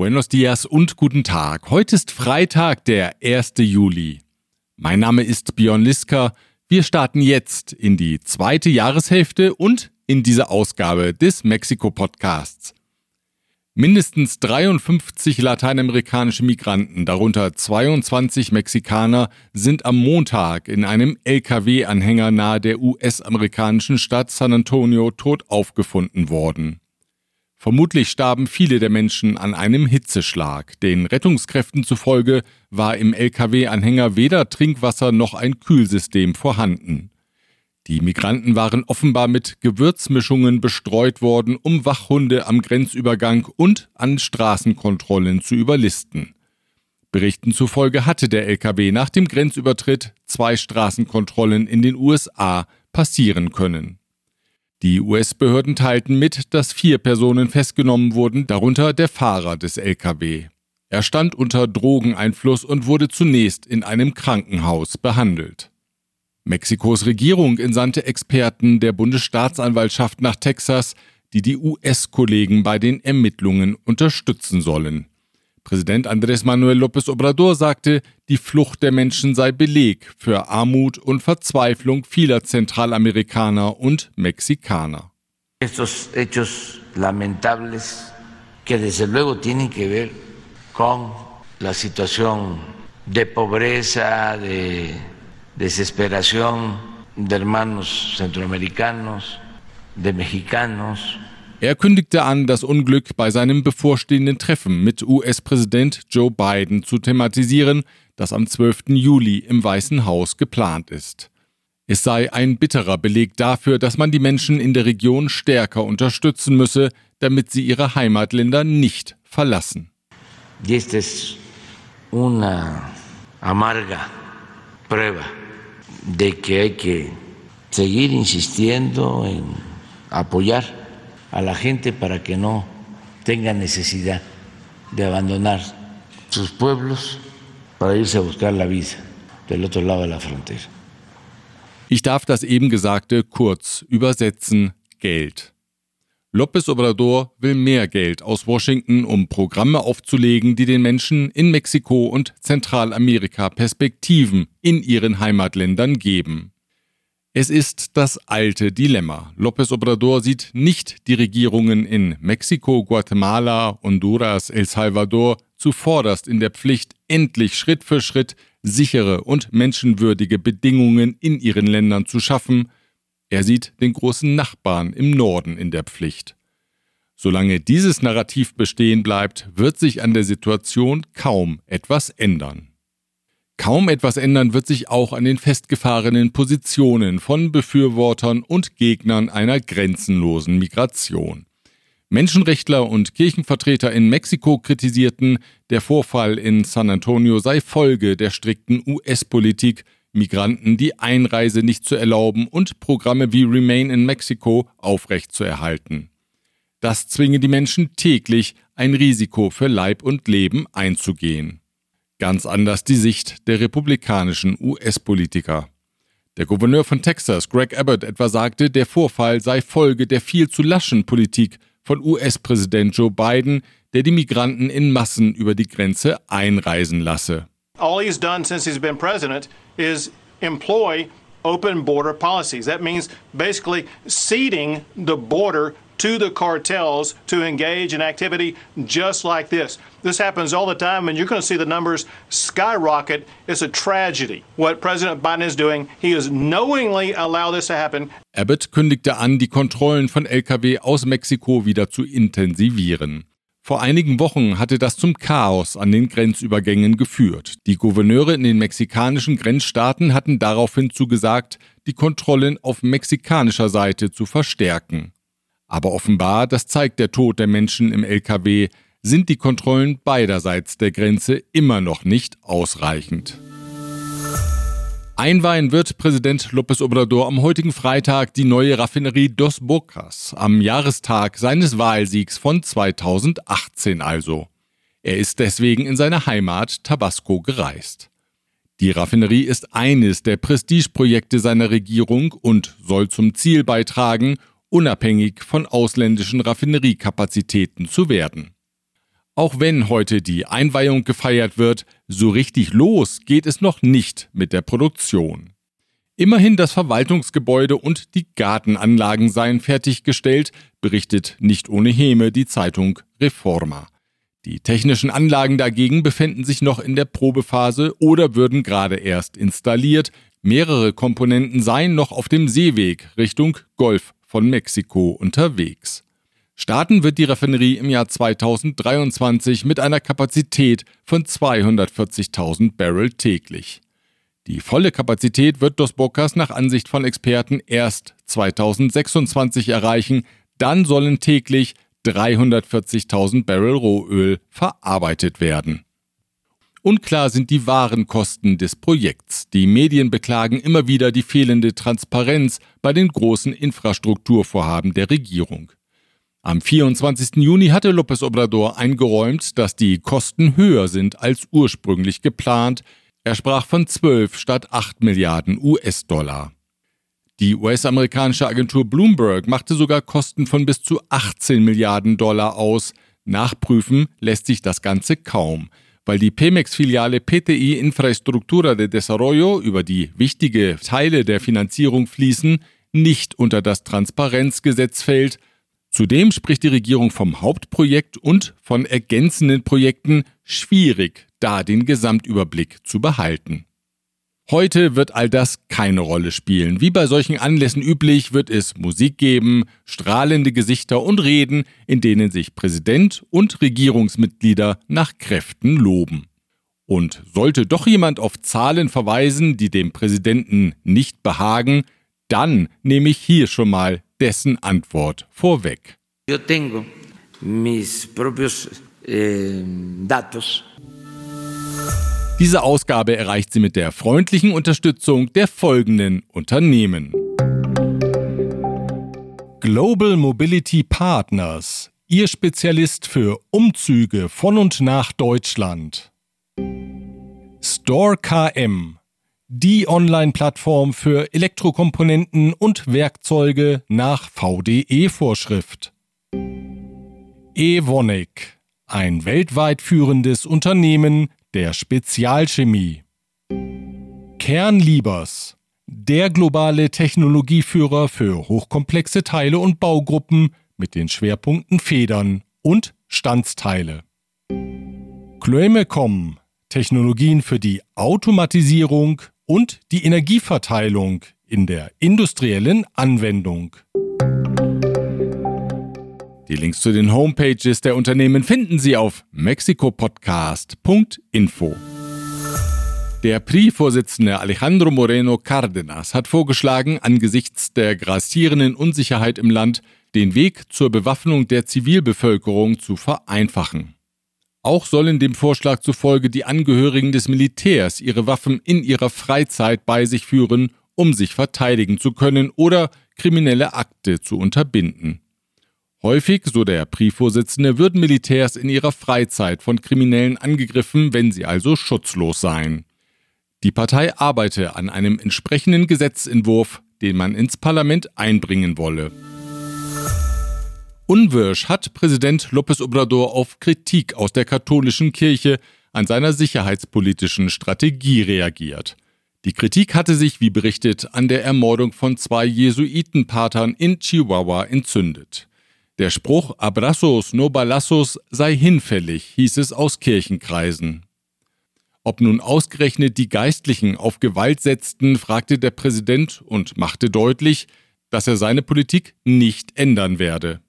Buenos dias und guten Tag. Heute ist Freitag, der 1. Juli. Mein Name ist Björn Liska. Wir starten jetzt in die zweite Jahreshälfte und in diese Ausgabe des Mexiko-Podcasts. Mindestens 53 lateinamerikanische Migranten, darunter 22 Mexikaner, sind am Montag in einem Lkw-Anhänger nahe der US-amerikanischen Stadt San Antonio tot aufgefunden worden. Vermutlich starben viele der Menschen an einem Hitzeschlag. Den Rettungskräften zufolge war im Lkw-Anhänger weder Trinkwasser noch ein Kühlsystem vorhanden. Die Migranten waren offenbar mit Gewürzmischungen bestreut worden, um Wachhunde am Grenzübergang und an Straßenkontrollen zu überlisten. Berichten zufolge hatte der Lkw nach dem Grenzübertritt zwei Straßenkontrollen in den USA passieren können. Die US-Behörden teilten mit, dass vier Personen festgenommen wurden, darunter der Fahrer des Lkw. Er stand unter Drogeneinfluss und wurde zunächst in einem Krankenhaus behandelt. Mexikos Regierung entsandte Experten der Bundesstaatsanwaltschaft nach Texas, die die US-Kollegen bei den Ermittlungen unterstützen sollen. Präsident Andrés Manuel López Obrador sagte, die Flucht der Menschen sei Beleg für Armut und Verzweiflung vieler Zentralamerikaner und Mexikaner. Estos hechos lamentables que desde luego tienen que ver con la situación de pobreza, de desesperación de hermanos centroamericanos, de mexicanos, er kündigte an, das Unglück bei seinem bevorstehenden Treffen mit US-Präsident Joe Biden zu thematisieren, das am 12. Juli im Weißen Haus geplant ist. Es sei ein bitterer Beleg dafür, dass man die Menschen in der Region stärker unterstützen müsse, damit sie ihre Heimatländer nicht verlassen. Y esta es una amarga prueba de que hay que seguir insistiendo en apoyar a la gente para que no tenga necesidad de abandonar sus pueblos para irse a buscar la vida del otro lado de la frontera. Ich darf das eben Gesagte kurz übersetzen Geld. López Obrador will mehr Geld aus Washington, um Programme aufzulegen, die den Menschen in Mexiko und Zentralamerika Perspektiven in ihren Heimatländern geben. Es ist das alte Dilemma. López Obrador sieht nicht die Regierungen in Mexiko, Guatemala, Honduras, El Salvador zuvorderst in der Pflicht, endlich Schritt für Schritt sichere und menschenwürdige Bedingungen in ihren Ländern zu schaffen. Er sieht den großen Nachbarn im Norden in der Pflicht. Solange dieses Narrativ bestehen bleibt, wird sich an der Situation kaum etwas ändern. Kaum etwas ändern wird sich auch an den festgefahrenen Positionen von Befürwortern und Gegnern einer grenzenlosen Migration. Menschenrechtler und Kirchenvertreter in Mexiko kritisierten, der Vorfall in San Antonio sei Folge der strikten US-Politik, Migranten die Einreise nicht zu erlauben und Programme wie Remain in Mexico aufrechtzuerhalten. Das zwinge die Menschen täglich, ein Risiko für Leib und Leben einzugehen. Ganz anders die Sicht der republikanischen US-Politiker. Der Gouverneur von Texas, Greg Abbott, etwa sagte, der Vorfall sei Folge der viel zu laschen Politik von US-Präsident Joe Biden, der die Migranten in Massen über die Grenze einreisen lasse. All he's done since he's been president is employ open border policies. That means basically ceding the border to the cartels to engage in activity just like this. This happens all the time, and you're going to see the numbers skyrocket. It's a tragedy what President Biden is doing. He has knowingly allowed this to happen. Abbott kündigte an, die Kontrollen von Lkw aus Mexiko wieder zu intensivieren. Vor einigen Wochen hatte das zum Chaos an den Grenzübergängen geführt. Die Gouverneure in den mexikanischen Grenzstaaten hatten daraufhin zugesagt, die Kontrollen auf mexikanischer Seite zu verstärken. Aber offenbar, das zeigt der Tod der Menschen im Lkw, sind die Kontrollen beiderseits der Grenze immer noch nicht ausreichend. Einweihen wird Präsident López Obrador am heutigen Freitag die neue Raffinerie Dos Bocas, am Jahrestag seines Wahlsiegs von 2018 also. Er ist deswegen in seine Heimat Tabasco gereist. Die Raffinerie ist eines der Prestigeprojekte seiner Regierung und soll zum Ziel beitragen, unabhängig von ausländischen Raffineriekapazitäten zu werden. Auch wenn heute die Einweihung gefeiert wird, so richtig los geht es noch nicht mit der Produktion. Immerhin das Verwaltungsgebäude und die Gartenanlagen seien fertiggestellt, berichtet nicht ohne Häme die Zeitung Reforma. Die technischen Anlagen dagegen befänden sich noch in der Probephase oder würden gerade erst installiert. Mehrere Komponenten seien noch auf dem Seeweg Richtung Golf von Mexiko unterwegs. Starten wird die Raffinerie im Jahr 2023 mit einer Kapazität von 240.000 Barrel täglich. Die volle Kapazität wird Dos Bocas nach Ansicht von Experten erst 2026 erreichen, dann sollen täglich 340.000 Barrel Rohöl verarbeitet werden. Unklar sind die wahren Kosten des Projekts. Die Medien beklagen immer wieder die fehlende Transparenz bei den großen Infrastrukturvorhaben der Regierung. Am 24. Juni hatte López Obrador eingeräumt, dass die Kosten höher sind als ursprünglich geplant, er sprach von 12 statt 8 Milliarden US-Dollar. Die US-amerikanische Agentur Bloomberg machte sogar Kosten von bis zu 18 Milliarden Dollar aus. Nachprüfen lässt sich das Ganze kaum, weil die Pemex-Filiale PTI Infraestructura de Desarrollo, über die wichtige Teile der Finanzierung fließen, nicht unter das Transparenzgesetz fällt. Zudem spricht die Regierung vom Hauptprojekt und von ergänzenden Projekten schwierig da den Gesamtüberblick zu behalten. Heute wird all das keine Rolle spielen. Wie bei solchen Anlässen üblich wird es Musik geben, strahlende Gesichter und Reden, in denen sich Präsident und Regierungsmitglieder nach Kräften loben. Und sollte doch jemand auf Zahlen verweisen, die dem Präsidenten nicht behagen, dann nehme ich hier schon mal dessen Antwort vorweg. Yo tengo mis propios eh, datos diese Ausgabe erreicht sie mit der freundlichen Unterstützung der folgenden Unternehmen. Global Mobility Partners, Ihr Spezialist für Umzüge von und nach Deutschland. Store KM, die Online-Plattform für Elektrokomponenten und Werkzeuge nach VDE-Vorschrift. Evonik, ein weltweit führendes Unternehmen der Spezialchemie. Kernliebers, der globale Technologieführer für hochkomplexe Teile und Baugruppen mit den Schwerpunkten Federn und Standsteile. Chloemecom, Technologien für die Automatisierung und die Energieverteilung in der industriellen Anwendung. Die Links zu den Homepages der Unternehmen finden Sie auf mexicopodcast.info. Der PRI-Vorsitzende Alejandro Moreno Cárdenas hat vorgeschlagen, angesichts der grassierenden Unsicherheit im Land den Weg zur Bewaffnung der Zivilbevölkerung zu vereinfachen. Auch sollen dem Vorschlag zufolge die Angehörigen des Militärs ihre Waffen in ihrer Freizeit bei sich führen, um sich verteidigen zu können oder kriminelle Akte zu unterbinden. Häufig, so der PRI-Vorsitzende, würden Militärs in ihrer Freizeit von Kriminellen angegriffen, wenn sie also schutzlos seien. Die Partei arbeite an einem entsprechenden Gesetzentwurf, den man ins Parlament einbringen wolle. Unwirsch hat Präsident López Obrador auf Kritik aus der katholischen Kirche an seiner sicherheitspolitischen Strategie reagiert. Die Kritik hatte sich, wie berichtet, an der Ermordung von zwei Jesuitenpatern in Chihuahua entzündet. Der Spruch Abrazos no balazos sei hinfällig, hieß es aus Kirchenkreisen. Ob nun ausgerechnet die Geistlichen auf Gewalt setzten, fragte der Präsident und machte deutlich, dass er seine Politik nicht ändern werde.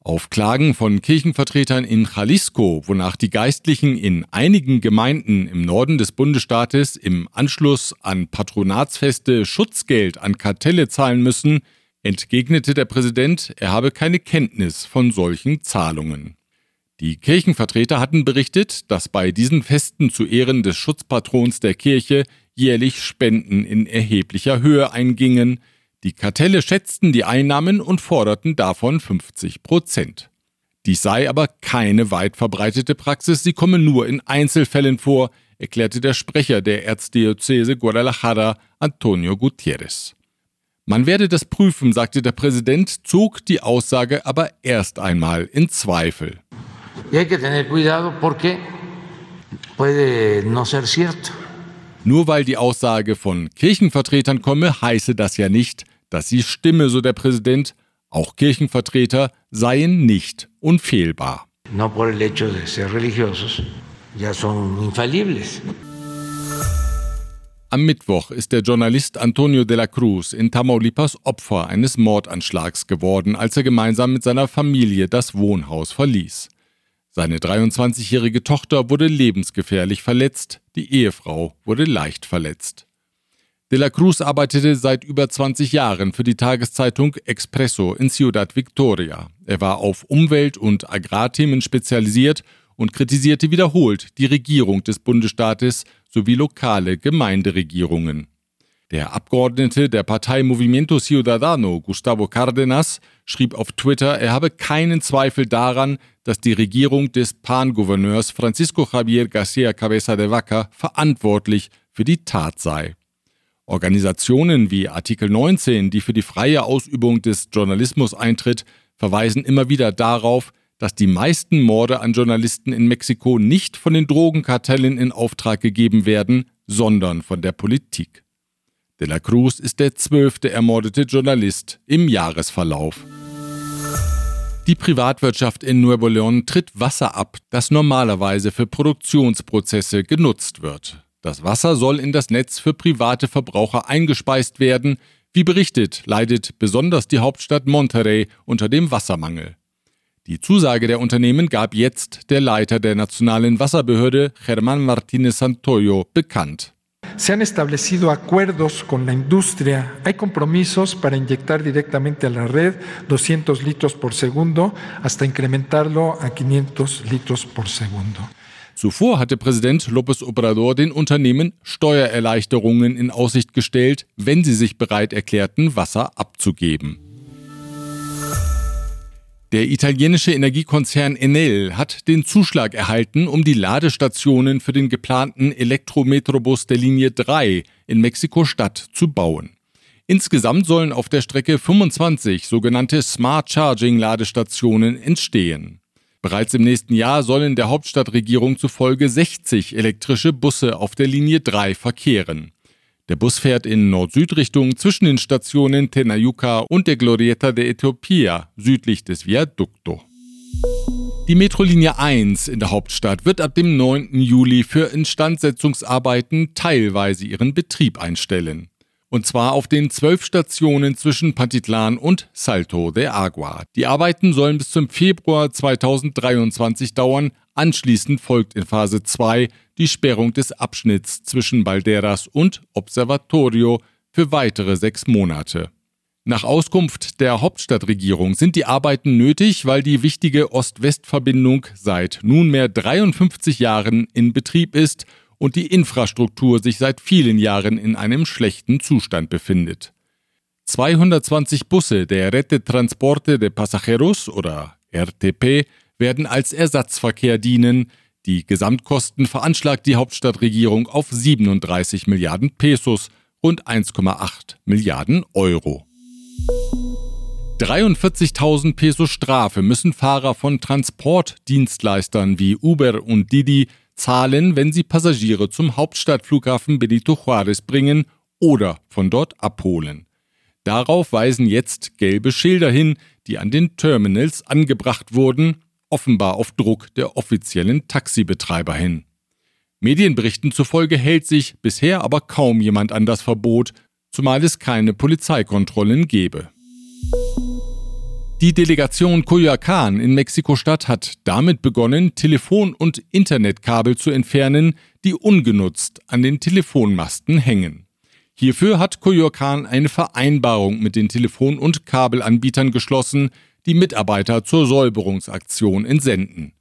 Auf Klagen von Kirchenvertretern in Jalisco, wonach die Geistlichen in einigen Gemeinden im Norden des Bundesstaates im Anschluss an Patronatsfeste Schutzgeld an Kartelle zahlen müssen, entgegnete der Präsident, er habe keine Kenntnis von solchen Zahlungen. Die Kirchenvertreter hatten berichtet, dass bei diesen Festen zu Ehren des Schutzpatrons der Kirche jährlich Spenden in erheblicher Höhe eingingen. Die Kartelle schätzten die Einnahmen und forderten davon 50 Prozent. Dies sei aber keine weit verbreitete Praxis, sie komme nur in Einzelfällen vor, erklärte der Sprecher der Erzdiözese Guadalajara, Antonio Gutierrez. Man werde das prüfen, sagte der Präsident, zog die Aussage aber erst einmal in Zweifel. Nur weil die Aussage von Kirchenvertretern komme, heiße das ja nicht, dass sie stimme, so der Präsident. Auch Kirchenvertreter seien nicht unfehlbar. No por el hecho de ser religiosos, ya son infalibles. Am Mittwoch ist der Journalist Antonio de la Cruz in Tamaulipas Opfer eines Mordanschlags geworden, als er gemeinsam mit seiner Familie das Wohnhaus verließ. Seine 23-jährige Tochter wurde lebensgefährlich verletzt, die Ehefrau wurde leicht verletzt. De la Cruz arbeitete seit über 20 Jahren für die Tageszeitung Expresso in Ciudad Victoria. Er war auf Umwelt- und Agrarthemen spezialisiert und kritisierte wiederholt die Regierung des Bundesstaates sowie lokale Gemeinderegierungen. Der Abgeordnete der Partei Movimiento Ciudadano, Gustavo Cárdenas, schrieb auf Twitter, er habe keinen Zweifel daran, dass die Regierung des Pan-Gouverneurs Francisco Javier García Cabeza de Vaca verantwortlich für die Tat sei. Organisationen wie Artikel 19, die für die freie Ausübung des Journalismus eintritt, verweisen immer wieder darauf, dass die meisten Morde an Journalisten in Mexiko nicht von den Drogenkartellen in Auftrag gegeben werden, sondern von der Politik. De la Cruz ist der zwölfte ermordete Journalist im Jahresverlauf. Die Privatwirtschaft in Nuevo León tritt Wasser ab, das normalerweise für Produktionsprozesse genutzt wird. Das Wasser soll in das Netz für private Verbraucher eingespeist werden. Wie berichtet, leidet besonders die Hauptstadt Monterrey unter dem Wassermangel. Die Zusage der Unternehmen gab jetzt der Leiter der nationalen Wasserbehörde, Germán Martínez Santoyo, bekannt. Se han establecido acuerdos con la industria. Hay compromisos para inyectar directamente a la red 200 litros por segundo hasta incrementarlo a 500 litros por segundo. Zuvor hatte Präsident López Obrador den Unternehmen Steuererleichterungen in Aussicht gestellt, wenn sie sich bereit erklärten, Wasser abzugeben. Der italienische Energiekonzern Enel hat den Zuschlag erhalten, um die Ladestationen für den geplanten Elektrometrobus der Linie 3 in Mexiko-Stadt zu bauen. Insgesamt sollen auf der Strecke 25 sogenannte Smart Charging Ladestationen entstehen. Bereits im nächsten Jahr sollen der Hauptstadtregierung zufolge 60 elektrische Busse auf der Linie 3 verkehren. Der Bus fährt in Nord-Süd-Richtung zwischen den Stationen Tenayuca und der Glorieta de Etiopía südlich des Viaducto. Die Metrolinie 1 in der Hauptstadt wird ab dem 9. Juli für Instandsetzungsarbeiten teilweise ihren Betrieb einstellen. Und zwar auf den zwölf Stationen zwischen Pantitlan und Salto de Agua. Die Arbeiten sollen bis zum Februar 2023 dauern. Anschließend folgt in Phase 2 die Sperrung des Abschnitts zwischen Balderas und Observatorio für weitere sechs Monate. Nach Auskunft der Hauptstadtregierung sind die Arbeiten nötig, weil die wichtige Ost-West-Verbindung seit nunmehr 53 Jahren in Betrieb ist und die Infrastruktur sich seit vielen Jahren in einem schlechten Zustand befindet. 220 Busse der Rete Transporte de Pasajeros oder RTP werden als Ersatzverkehr dienen, die Gesamtkosten veranschlagt die Hauptstadtregierung auf 37 Milliarden Pesos, rund 1,8 Milliarden Euro. 43.000 Peso Strafe müssen Fahrer von Transportdienstleistern wie Uber und Didi zahlen, wenn sie Passagiere zum Hauptstadtflughafen Benito Juárez bringen oder von dort abholen. Darauf weisen jetzt gelbe Schilder hin, die an den Terminals angebracht wurden offenbar auf Druck der offiziellen Taxibetreiber hin. Medienberichten zufolge hält sich bisher aber kaum jemand an das Verbot, zumal es keine Polizeikontrollen gebe. Die Delegation Coyoacán in Mexiko-Stadt hat damit begonnen, Telefon- und Internetkabel zu entfernen, die ungenutzt an den Telefonmasten hängen. Hierfür hat Coyoacán eine Vereinbarung mit den Telefon- und Kabelanbietern geschlossen, die Mitarbeiter zur Säuberungsaktion entsenden.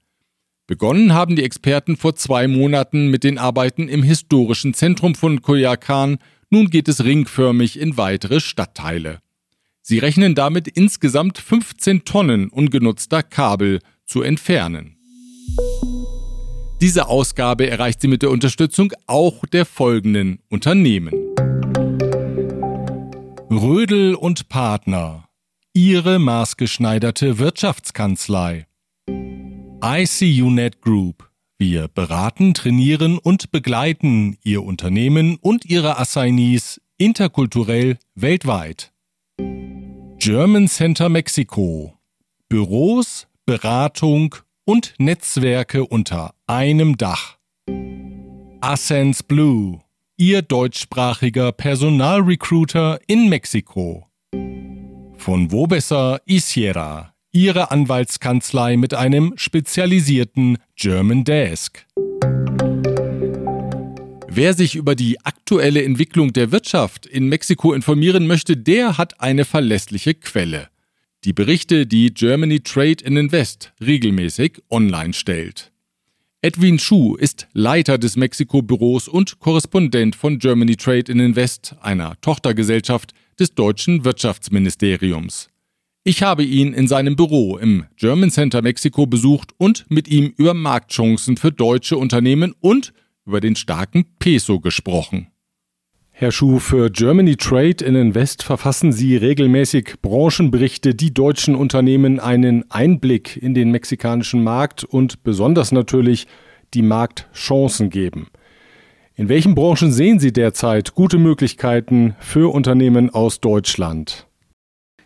Begonnen haben die Experten vor zwei Monaten mit den Arbeiten im historischen Zentrum von Coyoacán, nun geht es ringförmig in weitere Stadtteile. Sie rechnen damit insgesamt 15 Tonnen ungenutzter Kabel zu entfernen. Diese Ausgabe erreicht sie mit der Unterstützung auch der folgenden Unternehmen. Rödel und Partner Ihre maßgeschneiderte Wirtschaftskanzlei. ICUNet Group. Wir beraten, trainieren und begleiten Ihr Unternehmen und Ihre Assignees interkulturell weltweit. German Center Mexiko. Büros, Beratung und Netzwerke unter einem Dach. Ascens Blue. Ihr deutschsprachiger Personalrecruiter in Mexiko. Von Wobesser Isiera, Ihre Anwaltskanzlei mit einem spezialisierten German Desk. Wer sich über die aktuelle Entwicklung der Wirtschaft in Mexiko informieren möchte, der hat eine verlässliche Quelle. Die Berichte, die Germany Trade and Invest regelmäßig online stellt. Edwin Schuh ist Leiter des Mexiko-Büros und Korrespondent von Germany Trade and Invest, einer Tochtergesellschaft des deutschen Wirtschaftsministeriums. Ich habe ihn in seinem Büro im German Center Mexiko besucht und mit ihm über Marktchancen für deutsche Unternehmen und über den starken Peso gesprochen. Herr Schuh, für Germany Trade in Invest verfassen Sie regelmäßig Branchenberichte, die deutschen Unternehmen einen Einblick in den mexikanischen Markt und besonders natürlich die Marktchancen geben. In welchen Branchen sehen Sie derzeit gute Möglichkeiten für Unternehmen aus Deutschland?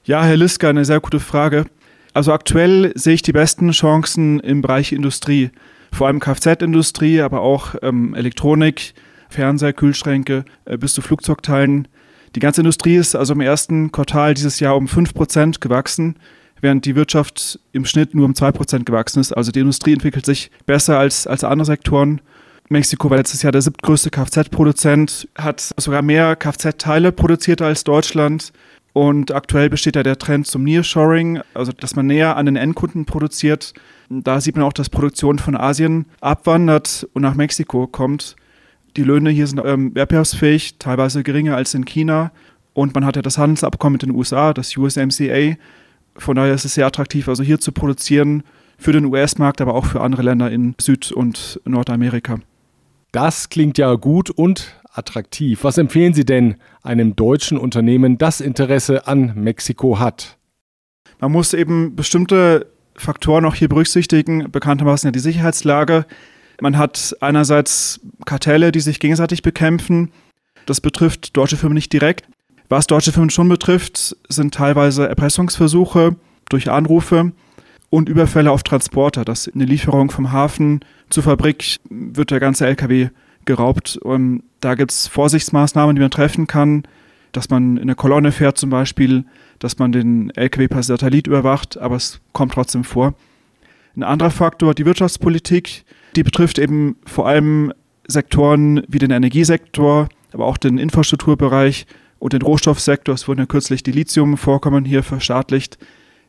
Ja, Herr Liska, eine sehr gute Frage. Also aktuell sehe ich die besten Chancen im Bereich Industrie vor allem Kfz-Industrie, aber auch ähm, Elektronik, Fernseher, Kühlschränke äh, bis zu Flugzeugteilen. Die ganze Industrie ist also im ersten Quartal dieses Jahr um 5% gewachsen, während die Wirtschaft im Schnitt nur um 2% gewachsen ist. Also die Industrie entwickelt sich besser als, als andere Sektoren. Mexiko war letztes Jahr der siebtgrößte Kfz-Produzent, hat sogar mehr Kfz-Teile produziert als Deutschland. Und aktuell besteht ja der Trend zum Nearshoring, also dass man näher an den Endkunden produziert. Da sieht man auch, dass Produktion von Asien abwandert und nach Mexiko kommt. Die Löhne hier sind ähm, wettbewerbsfähig, teilweise geringer als in China. Und man hat ja das Handelsabkommen mit den USA, das USMCA. Von daher ist es sehr attraktiv, also hier zu produzieren für den US-Markt, aber auch für andere Länder in Süd- und Nordamerika. Das klingt ja gut und attraktiv. Was empfehlen Sie denn einem deutschen Unternehmen, das Interesse an Mexiko hat? Man muss eben bestimmte Faktoren auch hier berücksichtigen. Bekanntermaßen ja die Sicherheitslage. Man hat einerseits Kartelle, die sich gegenseitig bekämpfen. Das betrifft deutsche Firmen nicht direkt. Was deutsche Firmen schon betrifft, sind teilweise Erpressungsversuche durch Anrufe und Überfälle auf Transporter. Dass eine Lieferung vom Hafen zur Fabrik wird der ganze LKW geraubt. Und da gibt es Vorsichtsmaßnahmen, die man treffen kann, dass man in eine Kolonne fährt zum Beispiel, dass man den LKW per Satellit überwacht, aber es kommt trotzdem vor. Ein anderer Faktor, die Wirtschaftspolitik, die betrifft eben vor allem Sektoren wie den Energiesektor, aber auch den Infrastrukturbereich und den Rohstoffsektor. Es wurden ja kürzlich die Lithiumvorkommen hier verstaatlicht.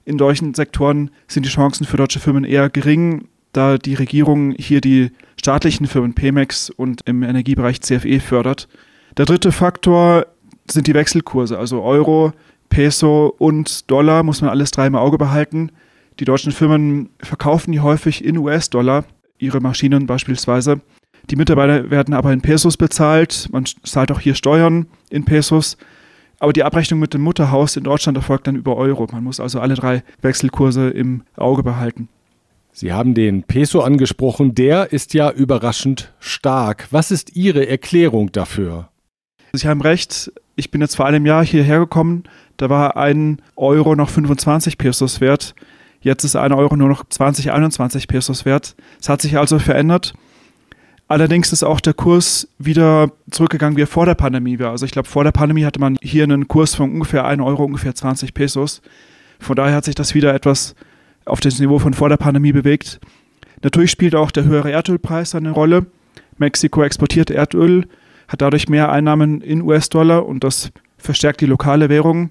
In solchen Sektoren sind die Chancen für deutsche Firmen eher gering, da die Regierung hier die staatlichen Firmen Pemex und im Energiebereich CFE fördert. Der dritte Faktor sind die Wechselkurse, also Euro, Peso und Dollar muss man alles drei im Auge behalten. Die deutschen Firmen verkaufen die häufig in US-Dollar, ihre Maschinen beispielsweise. Die Mitarbeiter werden aber in Pesos bezahlt. Man zahlt auch hier Steuern in Pesos. Aber die Abrechnung mit dem Mutterhaus in Deutschland erfolgt dann über Euro. Man muss also alle drei Wechselkurse im Auge behalten. Sie haben den Peso angesprochen. Der ist ja überraschend stark. Was ist Ihre Erklärung dafür? Sie haben recht. Ich bin jetzt vor einem Jahr hierher gekommen. Da war ein Euro noch 25 Pesos wert. Jetzt ist ein Euro nur noch 20, 21 Pesos wert. Es hat sich also verändert. Allerdings ist auch der Kurs wieder zurückgegangen, wie er vor der Pandemie war. Also ich glaube, vor der Pandemie hatte man hier einen Kurs von ungefähr 1 Euro, ungefähr 20 Pesos. Von daher hat sich das wieder etwas auf das Niveau von vor der Pandemie bewegt. Natürlich spielt auch der höhere Erdölpreis eine Rolle. Mexiko exportiert Erdöl, hat dadurch mehr Einnahmen in US-Dollar und das verstärkt die lokale Währung.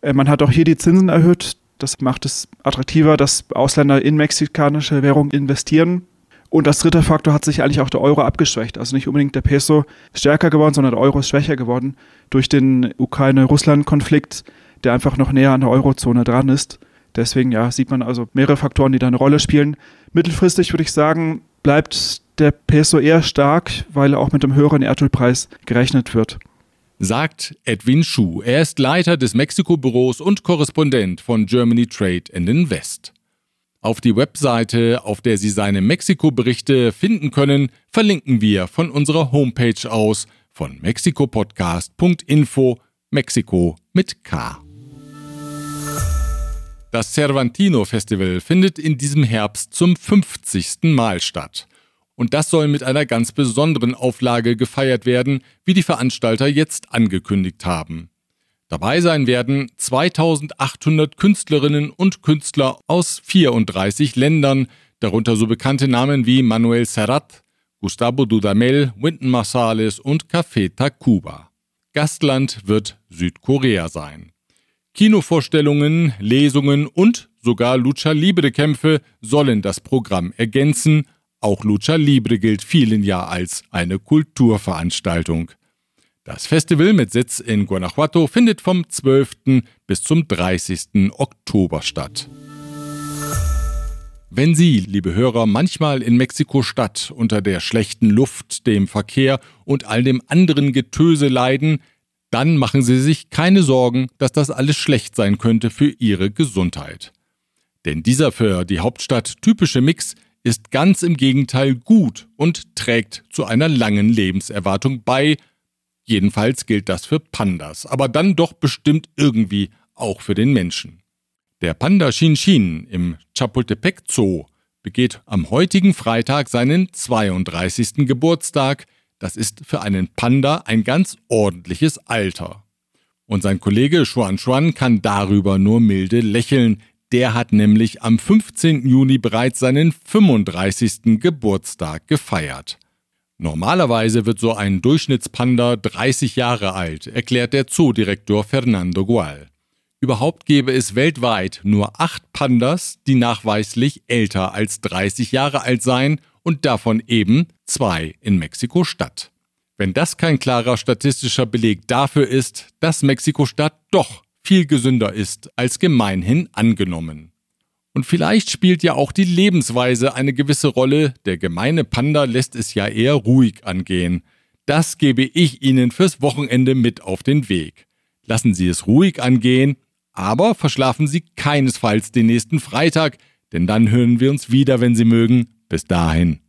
Äh, man hat auch hier die Zinsen erhöht. Das macht es attraktiver, dass Ausländer in mexikanische Währung investieren. Und als dritter Faktor hat sich eigentlich auch der Euro abgeschwächt. Also nicht unbedingt der Peso stärker geworden, sondern der Euro ist schwächer geworden durch den Ukraine-Russland-Konflikt, der einfach noch näher an der Eurozone dran ist. Deswegen ja, sieht man also mehrere Faktoren, die da eine Rolle spielen. Mittelfristig würde ich sagen, bleibt der Peso eher stark, weil auch mit dem höheren Erdölpreis gerechnet wird sagt Edwin Schuh. Er ist Leiter des Mexiko-Büros und Korrespondent von Germany Trade and Invest. Auf die Webseite, auf der Sie seine Mexiko-Berichte finden können, verlinken wir von unserer Homepage aus von mexikopodcast.info Mexiko mit K. Das Cervantino Festival findet in diesem Herbst zum 50. Mal statt. Und das soll mit einer ganz besonderen Auflage gefeiert werden, wie die Veranstalter jetzt angekündigt haben. Dabei sein werden 2800 Künstlerinnen und Künstler aus 34 Ländern, darunter so bekannte Namen wie Manuel Serrat, Gustavo Dudamel, Wynton Marsalis und Café Tacuba. Gastland wird Südkorea sein. Kinovorstellungen, Lesungen und sogar Lucha Libre Kämpfe sollen das Programm ergänzen. Auch Lucha Libre gilt vielen ja als eine Kulturveranstaltung. Das Festival mit Sitz in Guanajuato findet vom 12. bis zum 30. Oktober statt. Wenn Sie, liebe Hörer, manchmal in Mexiko-Stadt unter der schlechten Luft, dem Verkehr und all dem anderen Getöse leiden, dann machen Sie sich keine Sorgen, dass das alles schlecht sein könnte für Ihre Gesundheit. Denn dieser für die Hauptstadt typische Mix ist ganz im Gegenteil gut und trägt zu einer langen Lebenserwartung bei, Jedenfalls gilt das für Pandas, aber dann doch bestimmt irgendwie auch für den Menschen. Der Panda Shinshin im Chapultepec Zoo begeht am heutigen Freitag seinen 32. Geburtstag. Das ist für einen Panda ein ganz ordentliches Alter. Und sein Kollege Xuan Xuan kann darüber nur milde lächeln. Der hat nämlich am 15. Juni bereits seinen 35. Geburtstag gefeiert. Normalerweise wird so ein Durchschnittspanda 30 Jahre alt, erklärt der Zoodirektor Fernando Gual. Überhaupt gäbe es weltweit nur acht Pandas, die nachweislich älter als 30 Jahre alt seien und davon eben zwei in Mexiko-Stadt. Wenn das kein klarer statistischer Beleg dafür ist, dass Mexiko-Stadt doch viel gesünder ist als gemeinhin angenommen. Und vielleicht spielt ja auch die Lebensweise eine gewisse Rolle. Der gemeine Panda lässt es ja eher ruhig angehen. Das gebe ich Ihnen fürs Wochenende mit auf den Weg. Lassen Sie es ruhig angehen, aber verschlafen Sie keinesfalls den nächsten Freitag, denn dann hören wir uns wieder, wenn Sie mögen. Bis dahin.